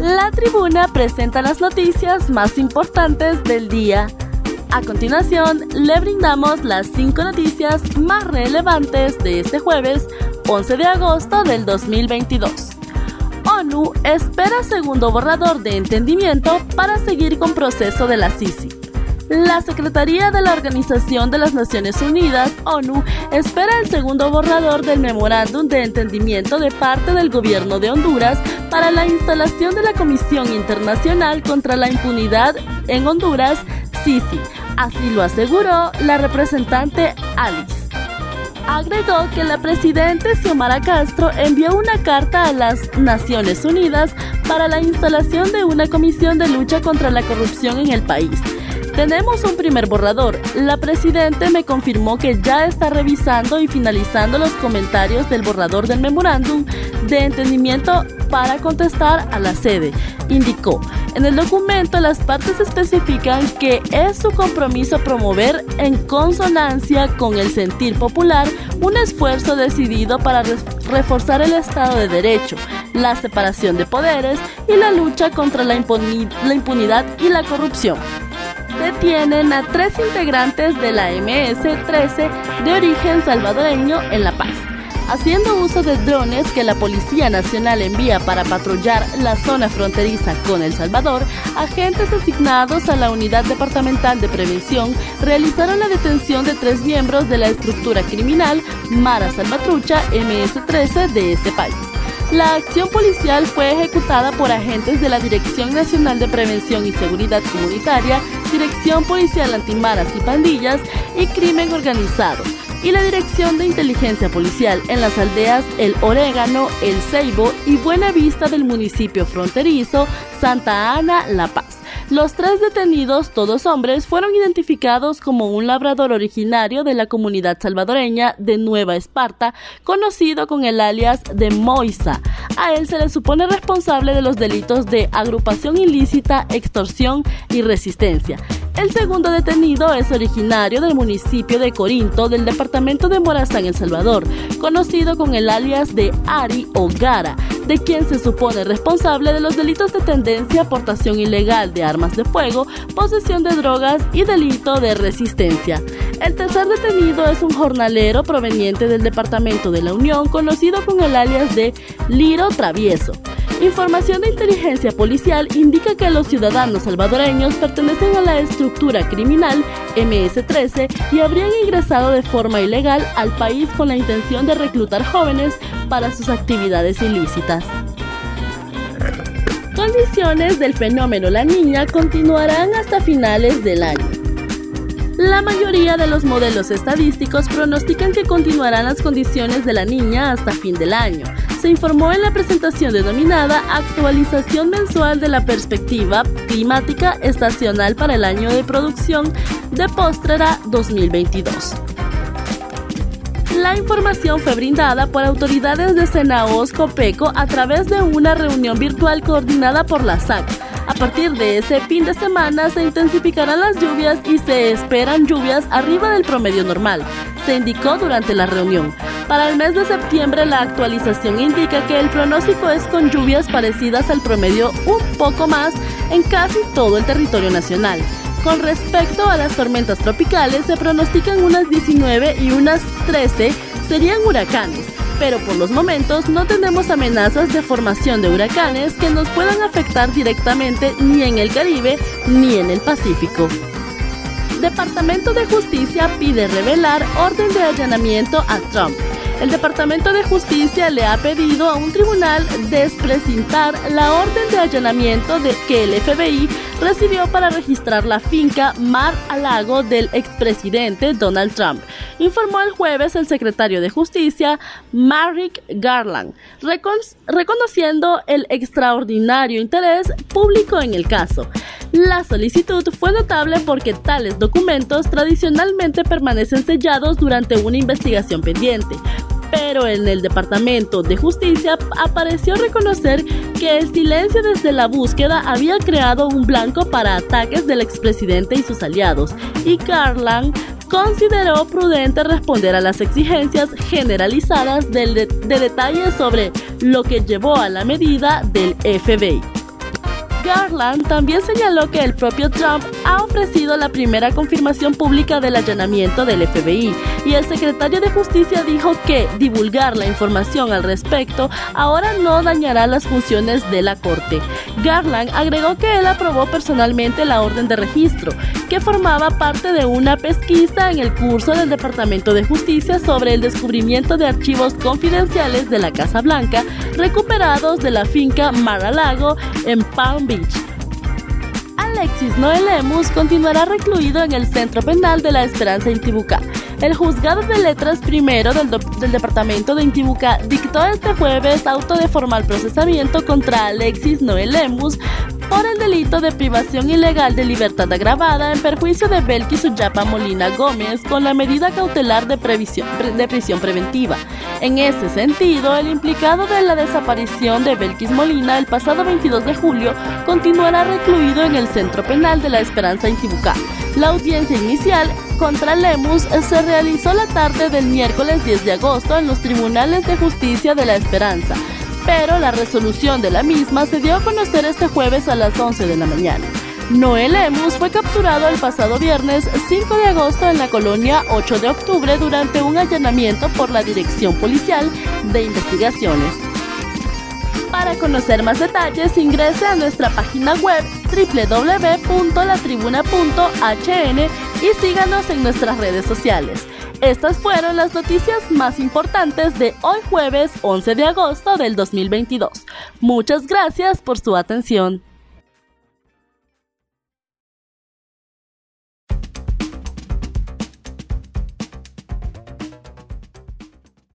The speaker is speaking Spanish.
La tribuna presenta las noticias más importantes del día. A continuación, le brindamos las cinco noticias más relevantes de este jueves 11 de agosto del 2022. ONU espera segundo borrador de entendimiento para seguir con proceso de la Sisi. La Secretaría de la Organización de las Naciones Unidas, ONU, espera el segundo borrador del memorándum de entendimiento de parte del gobierno de Honduras para la instalación de la Comisión Internacional contra la Impunidad en Honduras, CICI. Así lo aseguró la representante Alice. Agregó que la presidenta Xiomara Castro envió una carta a las Naciones Unidas para la instalación de una comisión de lucha contra la corrupción en el país tenemos un primer borrador. La presidenta me confirmó que ya está revisando y finalizando los comentarios del borrador del memorándum de entendimiento para contestar a la sede, indicó. En el documento las partes especifican que es su compromiso promover en consonancia con el sentir popular un esfuerzo decidido para reforzar el Estado de Derecho, la separación de poderes y la lucha contra la, impunidad y la corrupción detienen a tres integrantes de la MS-13 de origen salvadoreño en La Paz. Haciendo uso de drones que la Policía Nacional envía para patrullar la zona fronteriza con El Salvador, agentes asignados a la Unidad Departamental de Prevención realizaron la detención de tres miembros de la estructura criminal Mara Salvatrucha MS-13 de este país. La acción policial fue ejecutada por agentes de la Dirección Nacional de Prevención y Seguridad Comunitaria, Dirección Policial Antimaras y Pandillas y Crimen Organizado, y la Dirección de Inteligencia Policial en las aldeas El Orégano, El Ceibo y Buena Vista del municipio fronterizo Santa Ana, La Paz. Los tres detenidos, todos hombres, fueron identificados como un labrador originario de la comunidad salvadoreña de Nueva Esparta, conocido con el alias de Moisa. A él se le supone responsable de los delitos de agrupación ilícita, extorsión y resistencia. El segundo detenido es originario del municipio de Corinto, del departamento de Morazán, El Salvador, conocido con el alias de Ari o Gara de quien se supone responsable de los delitos de tendencia, aportación ilegal de armas de fuego, posesión de drogas y delito de resistencia. El tercer detenido es un jornalero proveniente del Departamento de la Unión conocido con el alias de Liro Travieso. Información de inteligencia policial indica que los ciudadanos salvadoreños pertenecen a la estructura criminal MS-13 y habrían ingresado de forma ilegal al país con la intención de reclutar jóvenes para sus actividades ilícitas. Condiciones del fenómeno La Niña continuarán hasta finales del año. La mayoría de los modelos estadísticos pronostican que continuarán las condiciones de la niña hasta fin del año. Se informó en la presentación denominada Actualización mensual de la perspectiva climática estacional para el año de producción de Postrera 2022. La información fue brindada por autoridades de Senaos Copeco a través de una reunión virtual coordinada por la SAC. A partir de ese fin de semana se intensificarán las lluvias y se esperan lluvias arriba del promedio normal, se indicó durante la reunión. Para el mes de septiembre la actualización indica que el pronóstico es con lluvias parecidas al promedio un poco más en casi todo el territorio nacional. Con respecto a las tormentas tropicales, se pronostican unas 19 y unas 13 serían huracanes, pero por los momentos no tenemos amenazas de formación de huracanes que nos puedan afectar directamente ni en el Caribe ni en el Pacífico. Departamento de Justicia pide revelar orden de allanamiento a Trump. El Departamento de Justicia le ha pedido a un tribunal desprecintar la orden de allanamiento que el FBI recibió para registrar la finca Mar a Lago del expresidente Donald Trump, informó el jueves el secretario de Justicia, Merrick Garland, reconociendo el extraordinario interés público en el caso. La solicitud fue notable porque tales documentos tradicionalmente permanecen sellados durante una investigación pendiente, pero en el Departamento de Justicia apareció reconocer que el silencio desde la búsqueda había creado un blanco para ataques del expresidente y sus aliados, y Garland consideró prudente responder a las exigencias generalizadas de, de detalles sobre lo que llevó a la medida del FBI. Garland también señaló que el propio Trump ha ofrecido la primera confirmación pública del allanamiento del FBI y el secretario de Justicia dijo que divulgar la información al respecto ahora no dañará las funciones de la Corte. Garland agregó que él aprobó personalmente la orden de registro, que formaba parte de una pesquisa en el curso del Departamento de Justicia sobre el descubrimiento de archivos confidenciales de la Casa Blanca recuperados de la finca Mar-a-Lago en Palm Beach. Alexis Noel Lemus continuará recluido en el Centro Penal de la Esperanza Intibucá. El juzgado de letras primero del, departamento de Intibucá dictó este jueves auto de formal procesamiento contra Alexis Noel Lemus por el delito de privación ilegal de libertad agravada en perjuicio de Belkis Uyapa Molina Gómez con la medida cautelar de, prisión preventiva. En ese sentido, el implicado de la desaparición de Belkis Molina el pasado 22 de julio continuará recluido en el Centro Penal de la Esperanza Intibucá. La audiencia inicial contra Lemus se realizó la tarde del miércoles 10 de agosto en los Tribunales de Justicia de la Esperanza pero la resolución de la misma se dio a conocer este jueves a las 11 de la mañana. Noel Lemus fue capturado el pasado viernes 5 de agosto en la colonia 8 de octubre durante un allanamiento por la Dirección Policial de Investigaciones. Para conocer más detalles ingrese a nuestra página web www.latribuna.hn y síganos en nuestras redes sociales. Estas fueron las noticias más importantes de hoy jueves 11 de agosto del 2022. Muchas gracias por su atención.